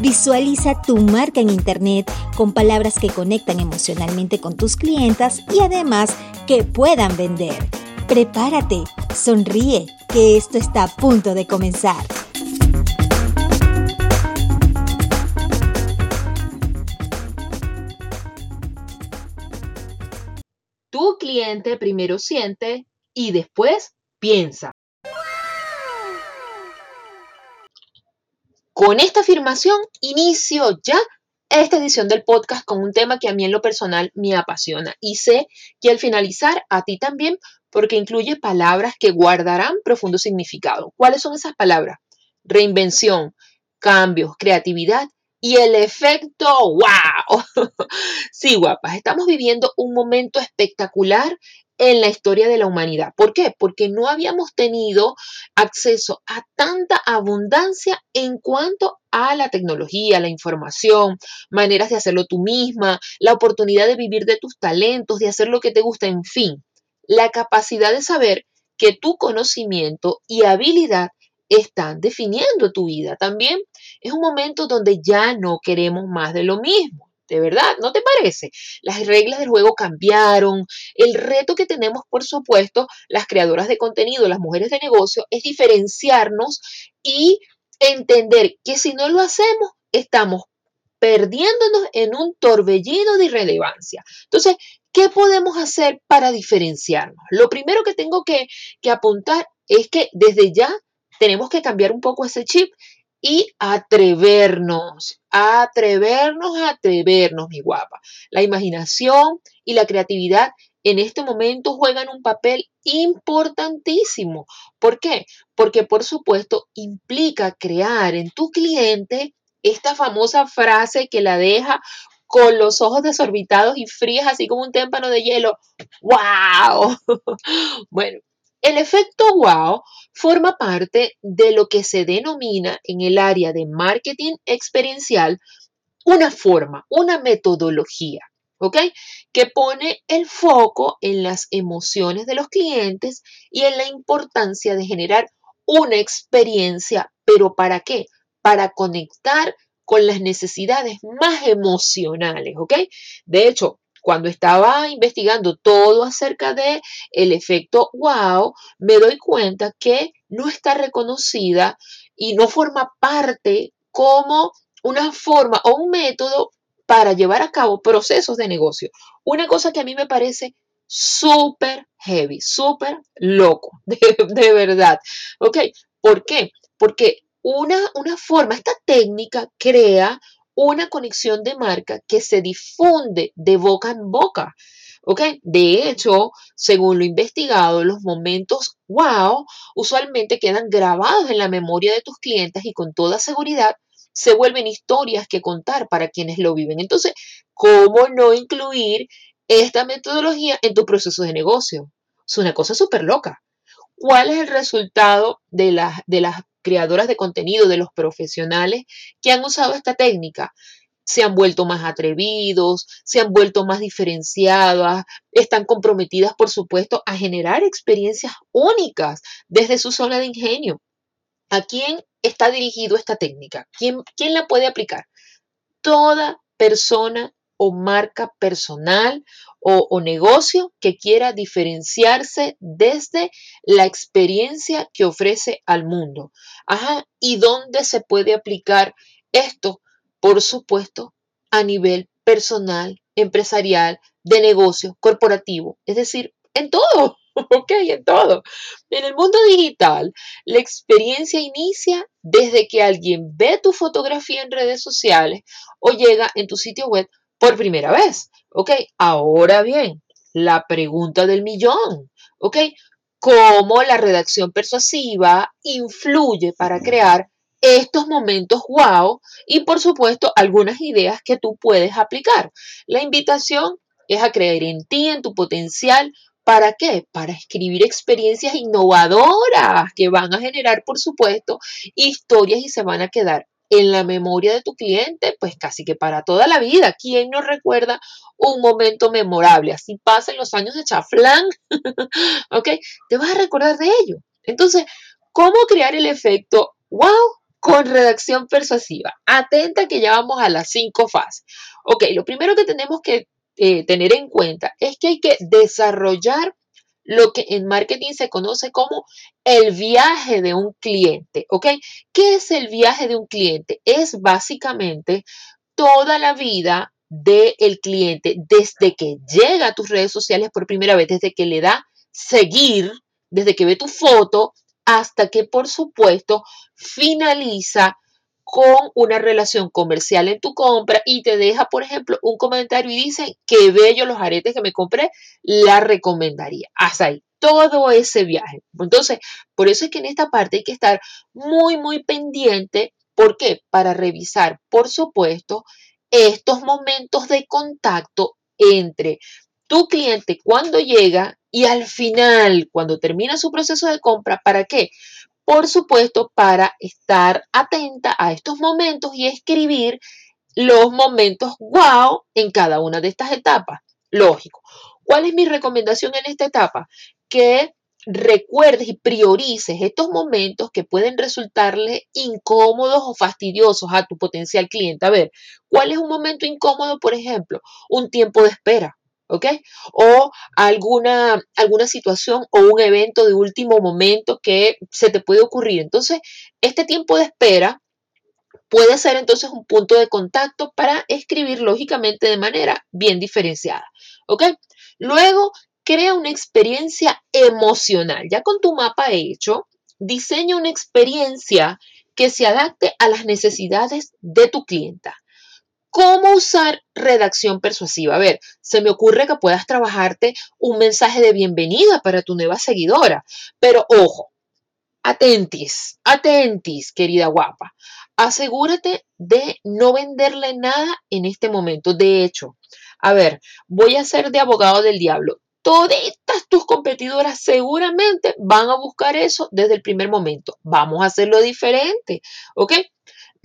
Visualiza tu marca en Internet con palabras que conectan emocionalmente con tus clientas y además que puedan vender. Prepárate, sonríe, que esto está a punto de comenzar. Tu cliente primero siente y después piensa. Con esta afirmación inicio ya esta edición del podcast con un tema que a mí en lo personal me apasiona y sé que al finalizar a ti también porque incluye palabras que guardarán profundo significado. ¿Cuáles son esas palabras? Reinvención, cambios, creatividad y el efecto wow. sí, guapas, estamos viviendo un momento espectacular en la historia de la humanidad. ¿Por qué? Porque no habíamos tenido acceso a tanta abundancia en cuanto a la tecnología, la información, maneras de hacerlo tú misma, la oportunidad de vivir de tus talentos, de hacer lo que te gusta, en fin, la capacidad de saber que tu conocimiento y habilidad están definiendo tu vida. También es un momento donde ya no queremos más de lo mismo. De verdad, ¿no te parece? Las reglas del juego cambiaron. El reto que tenemos, por supuesto, las creadoras de contenido, las mujeres de negocio, es diferenciarnos y entender que si no lo hacemos, estamos perdiéndonos en un torbellino de irrelevancia. Entonces, ¿qué podemos hacer para diferenciarnos? Lo primero que tengo que, que apuntar es que desde ya tenemos que cambiar un poco ese chip y atrevernos, atrevernos, atrevernos, mi guapa. La imaginación y la creatividad en este momento juegan un papel importantísimo. ¿Por qué? Porque por supuesto implica crear en tu cliente esta famosa frase que la deja con los ojos desorbitados y frías, así como un témpano de hielo. ¡Wow! bueno, el efecto wow forma parte de lo que se denomina en el área de marketing experiencial una forma, una metodología, ¿ok? Que pone el foco en las emociones de los clientes y en la importancia de generar una experiencia, pero ¿para qué? Para conectar con las necesidades más emocionales, ¿ok? De hecho, cuando estaba investigando todo acerca de el efecto wow, me doy cuenta que no está reconocida y no forma parte como una forma o un método para llevar a cabo procesos de negocio. Una cosa que a mí me parece súper heavy, súper loco, de, de, verdad. ¿Ok? ¿Por qué? Porque una, una forma, esta técnica crea una conexión de marca que se difunde de boca en boca. De hecho, según lo investigado, los momentos wow usualmente quedan grabados en la memoria de tus clientes y con toda seguridad se vuelven historias que contar para quienes lo viven. Entonces, ¿cómo no incluir esta metodología en tu proceso de negocio? Es una cosa súper loca. ¿Cuál es el resultado de las, de las creadoras de contenido, de los profesionales que han usado esta técnica, se han vuelto más atrevidos, se han vuelto más diferenciadas, están comprometidas, por supuesto, a generar experiencias únicas desde su zona de ingenio. ¿A quién está dirigido esta técnica? ¿Quién, quién la puede aplicar? Toda persona o marca personal o, negocio que quiera diferenciarse desde la experiencia que ofrece al mundo. Ajá, ¿y dónde se puede aplicar esto? Por supuesto, a nivel personal, empresarial, de negocio, corporativo, es decir, en todo. Ok, en todo. En el mundo digital, la experiencia inicia desde que alguien ve tu fotografía en redes sociales o llega en tu sitio web por primera vez. ¿Ok? Ahora bien, la pregunta del millón. ¿Ok? ¿Cómo la redacción persuasiva influye para crear estos momentos wow y por supuesto algunas ideas que tú puedes aplicar. La invitación es a creer en ti, en tu potencial. ¿Para qué? Para escribir experiencias innovadoras que van a generar, por supuesto, historias y se van a quedar en la memoria de tu cliente, pues casi que para toda la vida. ¿Quién no recuerda un momento memorable? Así pasan los años de chaflán, ¿ok? Te vas a recordar de ello. Entonces, ¿cómo crear el efecto wow con redacción persuasiva? Atenta que ya vamos a las cinco fases. Ok, lo primero que tenemos que eh, tener en cuenta es que hay que desarrollar lo que en marketing se conoce como el viaje de un cliente, ¿ok? ¿Qué es el viaje de un cliente? Es básicamente toda la vida del cliente desde que llega a tus redes sociales por primera vez, desde que le da seguir, desde que ve tu foto, hasta que por supuesto finaliza con una relación comercial en tu compra y te deja, por ejemplo, un comentario y dice, qué bello los aretes que me compré, la recomendaría. Hasta ahí, todo ese viaje. Entonces, por eso es que en esta parte hay que estar muy, muy pendiente. ¿Por qué? Para revisar, por supuesto, estos momentos de contacto entre tu cliente cuando llega y al final, cuando termina su proceso de compra, ¿para qué? Por supuesto, para estar atenta a estos momentos y escribir los momentos wow en cada una de estas etapas. Lógico. ¿Cuál es mi recomendación en esta etapa? Que recuerdes y priorices estos momentos que pueden resultarle incómodos o fastidiosos a tu potencial cliente. A ver, ¿cuál es un momento incómodo, por ejemplo? Un tiempo de espera. O alguna, alguna situación o un evento de último momento que se te puede ocurrir. Entonces, este tiempo de espera puede ser entonces un punto de contacto para escribir lógicamente de manera bien diferenciada. Luego, crea una experiencia emocional. Ya con tu mapa hecho, diseña una experiencia que se adapte a las necesidades de tu clienta. ¿Cómo usar redacción persuasiva? A ver, se me ocurre que puedas trabajarte un mensaje de bienvenida para tu nueva seguidora, pero ojo, atentis, atentis, querida guapa. Asegúrate de no venderle nada en este momento. De hecho, a ver, voy a ser de abogado del diablo. Todas tus competidoras seguramente van a buscar eso desde el primer momento. Vamos a hacerlo diferente, ¿ok?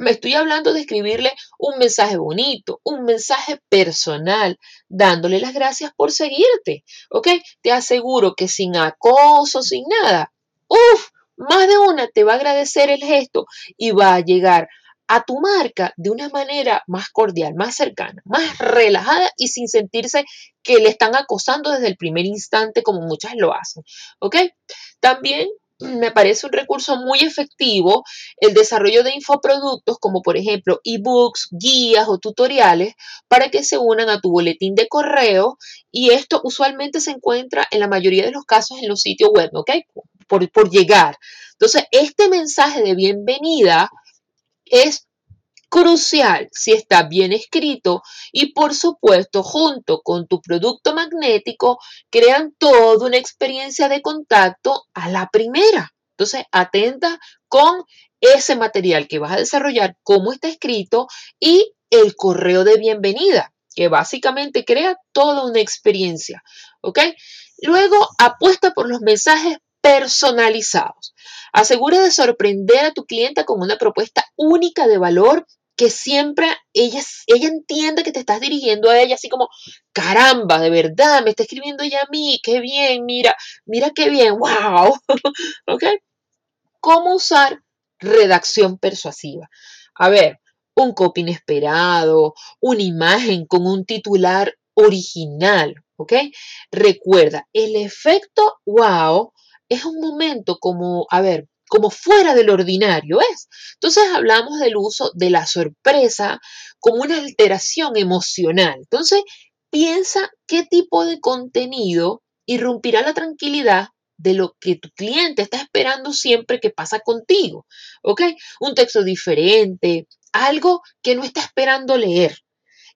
Me estoy hablando de escribirle un mensaje bonito, un mensaje personal, dándole las gracias por seguirte, ¿ok? Te aseguro que sin acoso, sin nada, uff, más de una te va a agradecer el gesto y va a llegar a tu marca de una manera más cordial, más cercana, más relajada y sin sentirse que le están acosando desde el primer instante como muchas lo hacen, ¿ok? También me parece un recurso muy efectivo el desarrollo de infoproductos como por ejemplo ebooks, guías o tutoriales para que se unan a tu boletín de correo y esto usualmente se encuentra en la mayoría de los casos en los sitios web, ¿ok? Por, por llegar. Entonces, este mensaje de bienvenida es crucial si está bien escrito y por supuesto junto con tu producto magnético crean toda una experiencia de contacto a la primera. Entonces, atenta con ese material que vas a desarrollar, cómo está escrito y el correo de bienvenida, que básicamente crea toda una experiencia. ¿Ok? Luego, apuesta por los mensajes personalizados. Asegura de sorprender a tu cliente con una propuesta única de valor que siempre ella, ella entiende que te estás dirigiendo a ella así como, caramba, de verdad, me está escribiendo ella a mí, qué bien, mira, mira qué bien, wow, ¿ok? ¿Cómo usar redacción persuasiva? A ver, un copy inesperado, una imagen con un titular original, ¿ok? Recuerda, el efecto wow es un momento como, a ver, como fuera del ordinario es. Entonces hablamos del uso de la sorpresa como una alteración emocional. Entonces piensa qué tipo de contenido irrumpirá la tranquilidad de lo que tu cliente está esperando siempre que pasa contigo. ¿Ok? Un texto diferente, algo que no está esperando leer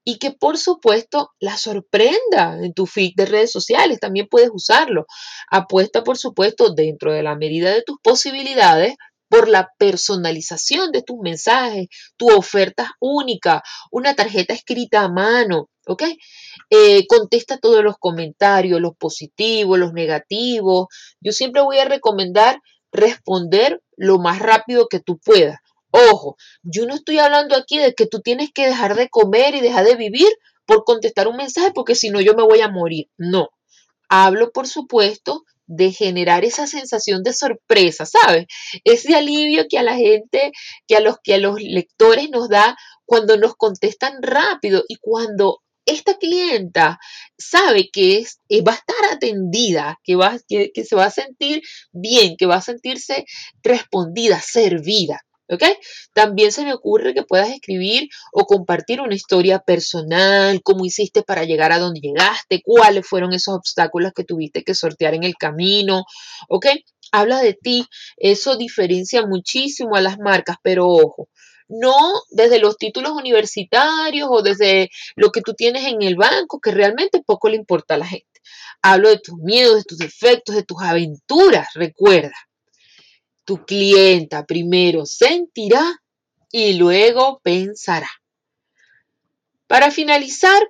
y que por supuesto la sorprenda en tu feed de redes sociales. También puedes usarlo. Apuesta por supuesto dentro de la medida de tus posibilidades por la personalización de tus mensajes, tu oferta única, una tarjeta escrita a mano, ¿ok? Eh, contesta todos los comentarios, los positivos, los negativos. Yo siempre voy a recomendar responder lo más rápido que tú puedas. Ojo, yo no estoy hablando aquí de que tú tienes que dejar de comer y dejar de vivir por contestar un mensaje porque si no yo me voy a morir. No. Hablo, por supuesto, de generar esa sensación de sorpresa, ¿sabes? Ese alivio que a la gente, que a los que a los lectores nos da cuando nos contestan rápido y cuando esta clienta sabe que es, eh, va a estar atendida, que, va, que, que se va a sentir bien, que va a sentirse respondida, servida. ¿Ok? También se me ocurre que puedas escribir o compartir una historia personal, cómo hiciste para llegar a donde llegaste, cuáles fueron esos obstáculos que tuviste que sortear en el camino. ¿Ok? Habla de ti. Eso diferencia muchísimo a las marcas, pero ojo, no desde los títulos universitarios o desde lo que tú tienes en el banco, que realmente poco le importa a la gente. Hablo de tus miedos, de tus defectos, de tus aventuras, recuerda. Tu clienta primero sentirá y luego pensará. Para finalizar,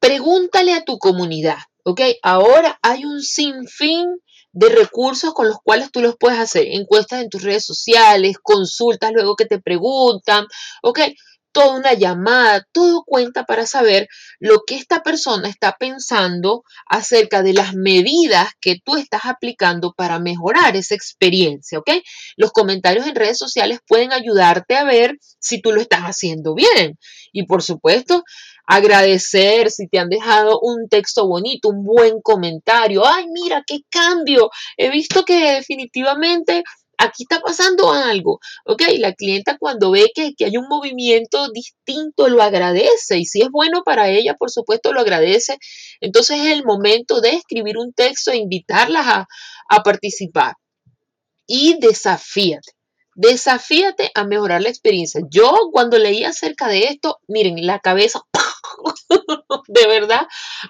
pregúntale a tu comunidad, ¿ok? Ahora hay un sinfín de recursos con los cuales tú los puedes hacer. Encuestas en tus redes sociales, consultas luego que te preguntan, ¿ok? Toda una llamada, todo cuenta para saber lo que esta persona está pensando acerca de las medidas que tú estás aplicando para mejorar esa experiencia, ¿ok? Los comentarios en redes sociales pueden ayudarte a ver si tú lo estás haciendo bien. Y por supuesto, agradecer si te han dejado un texto bonito, un buen comentario. Ay, mira, qué cambio. He visto que definitivamente aquí está pasando algo. Ok, la clienta cuando ve que, hay un movimiento distinto lo agradece y si es bueno para ella, por supuesto, lo agradece. Entonces es el momento de escribir un texto e invitarlas a, a participar. Y desafíate. Desafíate a mejorar la experiencia. Yo cuando leí acerca de esto, miren, la cabeza de verdad,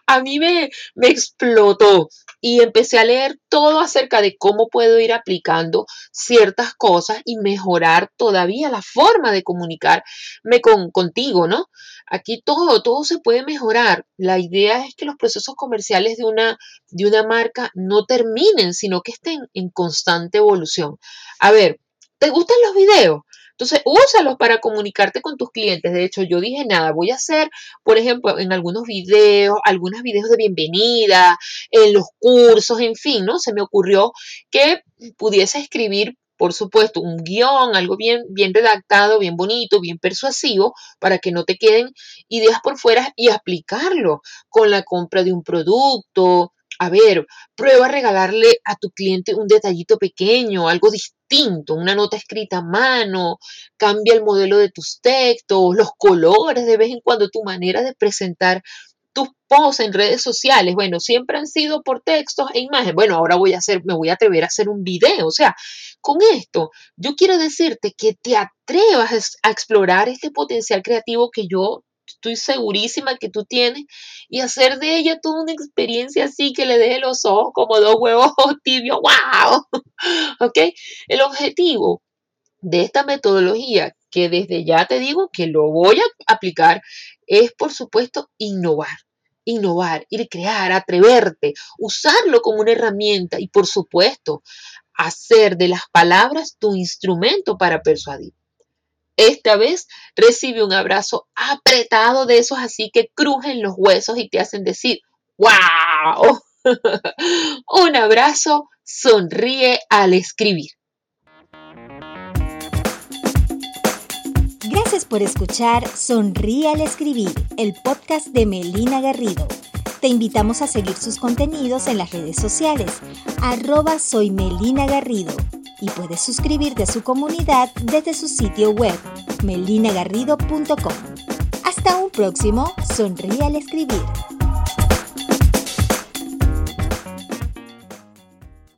a mí me, me explotó y empecé a leer todo acerca de cómo puedo ir aplicando ciertas cosas y mejorar todavía la forma de comunicarme con, contigo, ¿no? Aquí todo, todo se puede mejorar. La idea es que los procesos comerciales de una, de una marca no terminen, sino que estén en constante evolución. A ver, ¿te gustan los videos? Entonces, úsalos para comunicarte con tus clientes. De hecho, yo dije nada, voy a hacer, por ejemplo, en algunos videos, algunos videos de bienvenida, en los cursos, en fin, ¿no? Se me ocurrió que pudiese escribir por supuesto, un guion, algo bien, bien redactado, bien bonito, bien persuasivo, para que no te queden ideas por fuera y aplicarlo con la compra de un producto, a ver, prueba a regalarle a tu cliente un detallito pequeño, algo distinto, una nota escrita a mano, cambia el modelo de tus textos, los colores de vez en cuando, tu manera de presentar tus posts en redes sociales, bueno, siempre han sido por textos e imágenes. Bueno, ahora voy a hacer, me voy a atrever a hacer un video. O sea, con esto, yo quiero decirte que te atrevas a explorar este potencial creativo que yo estoy segurísima que tú tienes y hacer de ella toda una experiencia así que le deje los ojos como dos huevos tibios. ¡Wow! ¿Ok? El objetivo de esta metodología, que desde ya te digo que lo voy a aplicar, es por supuesto innovar. Innovar, ir crear, atreverte, usarlo como una herramienta y por supuesto hacer de las palabras tu instrumento para persuadir. Esta vez recibe un abrazo apretado de esos así que crujen los huesos y te hacen decir, ¡wow! un abrazo sonríe al escribir. Gracias por escuchar Sonríe al escribir, el podcast de Melina Garrido. Te invitamos a seguir sus contenidos en las redes sociales, arroba soy Melina Garrido y puedes suscribirte a su comunidad desde su sitio web melinagarrido.com. Hasta un próximo Sonríe al escribir.